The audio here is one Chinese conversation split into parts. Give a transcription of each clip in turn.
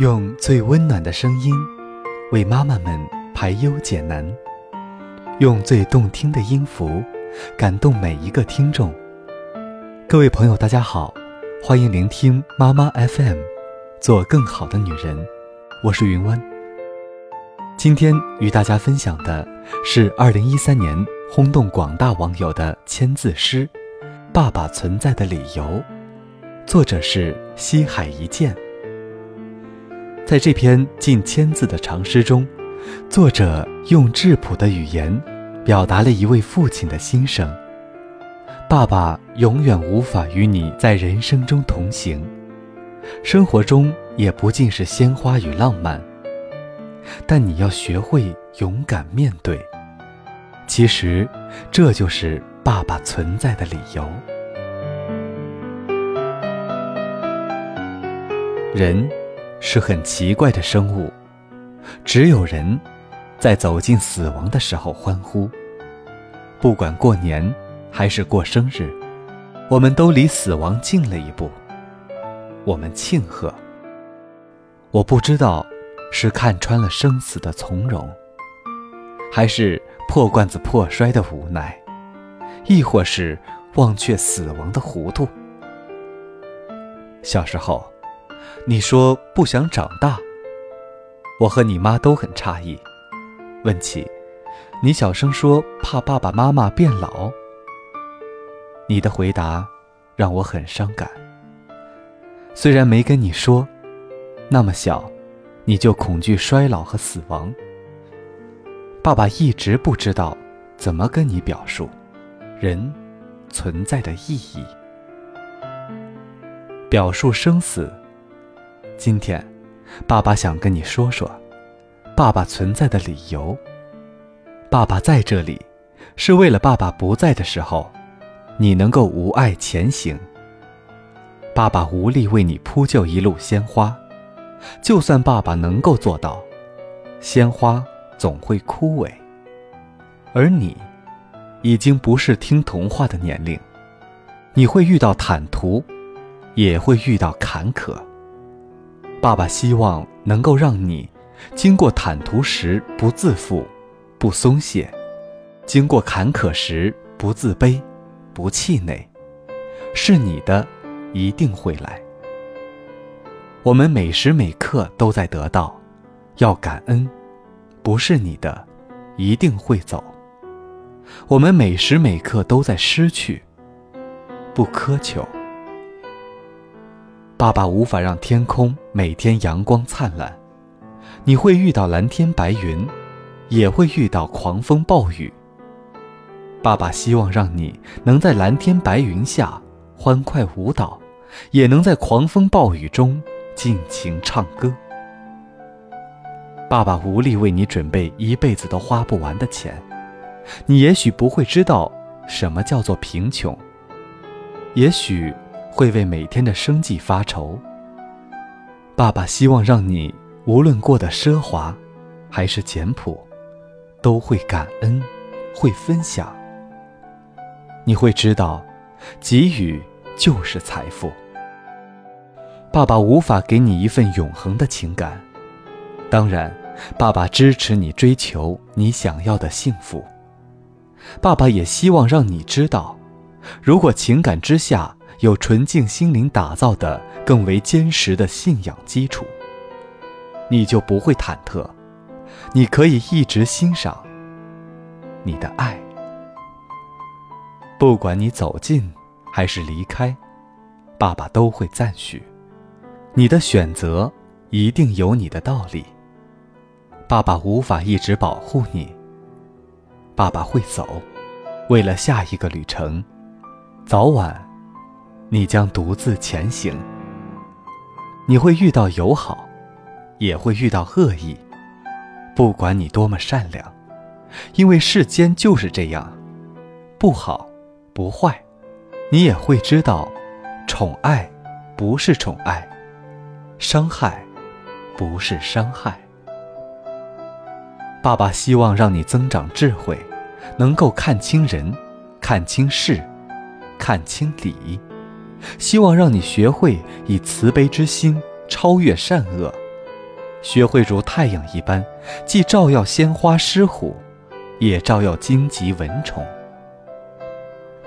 用最温暖的声音，为妈妈们排忧解难；用最动听的音符，感动每一个听众。各位朋友，大家好，欢迎聆听妈妈 FM，做更好的女人。我是云湾。今天与大家分享的是2013年轰动广大网友的签字诗《爸爸存在的理由》，作者是西海一剑。在这篇近千字的长诗中，作者用质朴的语言，表达了一位父亲的心声。爸爸永远无法与你在人生中同行，生活中也不尽是鲜花与浪漫。但你要学会勇敢面对。其实，这就是爸爸存在的理由。人。是很奇怪的生物，只有人，在走进死亡的时候欢呼。不管过年还是过生日，我们都离死亡近了一步，我们庆贺。我不知道，是看穿了生死的从容，还是破罐子破摔的无奈，亦或是忘却死亡的糊涂。小时候。你说不想长大，我和你妈都很诧异。问起，你小声说怕爸爸妈妈变老。你的回答让我很伤感。虽然没跟你说，那么小，你就恐惧衰老和死亡。爸爸一直不知道怎么跟你表述人存在的意义，表述生死。今天，爸爸想跟你说说，爸爸存在的理由。爸爸在这里，是为了爸爸不在的时候，你能够无碍前行。爸爸无力为你铺就一路鲜花，就算爸爸能够做到，鲜花总会枯萎。而你，已经不是听童话的年龄，你会遇到坦途，也会遇到坎坷。爸爸希望能够让你，经过坦途时不自负、不松懈，经过坎坷时不自卑、不气馁。是你的，一定会来。我们每时每刻都在得到，要感恩；不是你的，一定会走。我们每时每刻都在失去，不苛求。爸爸无法让天空每天阳光灿烂，你会遇到蓝天白云，也会遇到狂风暴雨。爸爸希望让你能在蓝天白云下欢快舞蹈，也能在狂风暴雨中尽情唱歌。爸爸无力为你准备一辈子都花不完的钱，你也许不会知道什么叫做贫穷，也许。会为每天的生计发愁。爸爸希望让你无论过得奢华，还是简朴，都会感恩，会分享。你会知道，给予就是财富。爸爸无法给你一份永恒的情感，当然，爸爸支持你追求你想要的幸福。爸爸也希望让你知道，如果情感之下。有纯净心灵打造的更为坚实的信仰基础，你就不会忐忑，你可以一直欣赏你的爱。不管你走近还是离开，爸爸都会赞许。你的选择一定有你的道理。爸爸无法一直保护你，爸爸会走，为了下一个旅程，早晚。你将独自前行，你会遇到友好，也会遇到恶意。不管你多么善良，因为世间就是这样，不好不坏，你也会知道，宠爱不是宠爱，伤害不是伤害。爸爸希望让你增长智慧，能够看清人，看清事，看清理。希望让你学会以慈悲之心超越善恶，学会如太阳一般，既照耀鲜花狮虎，也照耀荆棘蚊虫。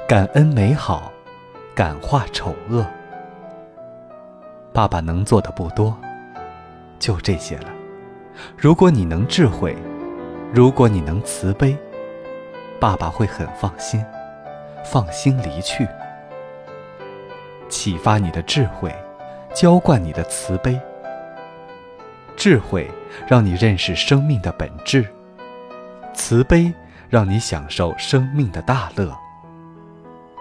感恩美好，感化丑恶。爸爸能做的不多，就这些了。如果你能智慧，如果你能慈悲，爸爸会很放心，放心离去。启发你的智慧，浇灌你的慈悲。智慧让你认识生命的本质，慈悲让你享受生命的大乐。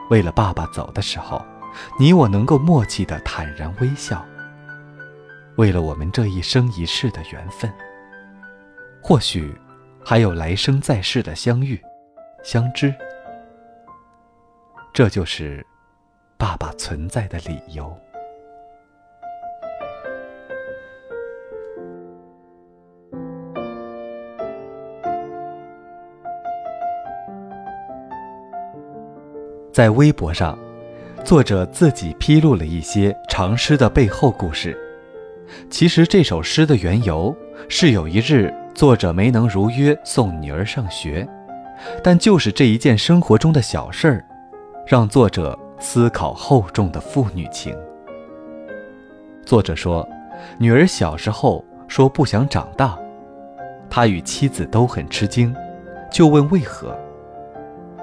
为了爸爸走的时候，你我能够默契的坦然微笑。为了我们这一生一世的缘分，或许还有来生在世的相遇、相知，这就是爸爸存在的理由。在微博上，作者自己披露了一些长诗的背后故事。其实这首诗的缘由是有一日作者没能如约送女儿上学，但就是这一件生活中的小事儿，让作者思考厚重的父女情。作者说，女儿小时候说不想长大，他与妻子都很吃惊，就问为何。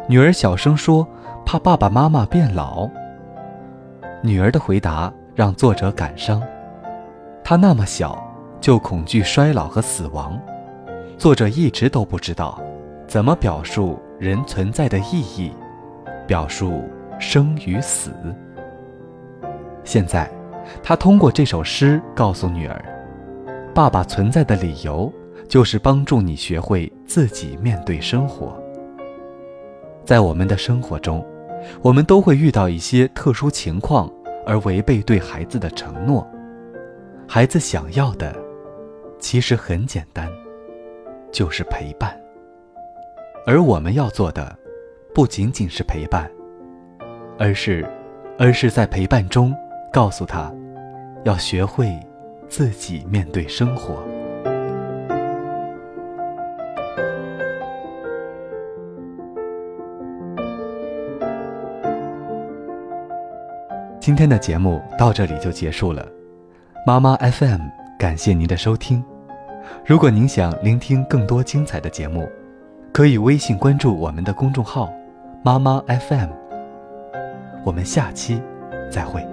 女儿小声说。怕爸爸妈妈变老。女儿的回答让作者感伤。她那么小，就恐惧衰老和死亡。作者一直都不知道怎么表述人存在的意义，表述生与死。现在，他通过这首诗告诉女儿：爸爸存在的理由，就是帮助你学会自己面对生活。在我们的生活中。我们都会遇到一些特殊情况，而违背对孩子的承诺。孩子想要的，其实很简单，就是陪伴。而我们要做的，不仅仅是陪伴，而是，而是在陪伴中，告诉他，要学会自己面对生活。今天的节目到这里就结束了，妈妈 FM 感谢您的收听。如果您想聆听更多精彩的节目，可以微信关注我们的公众号“妈妈 FM”。我们下期再会。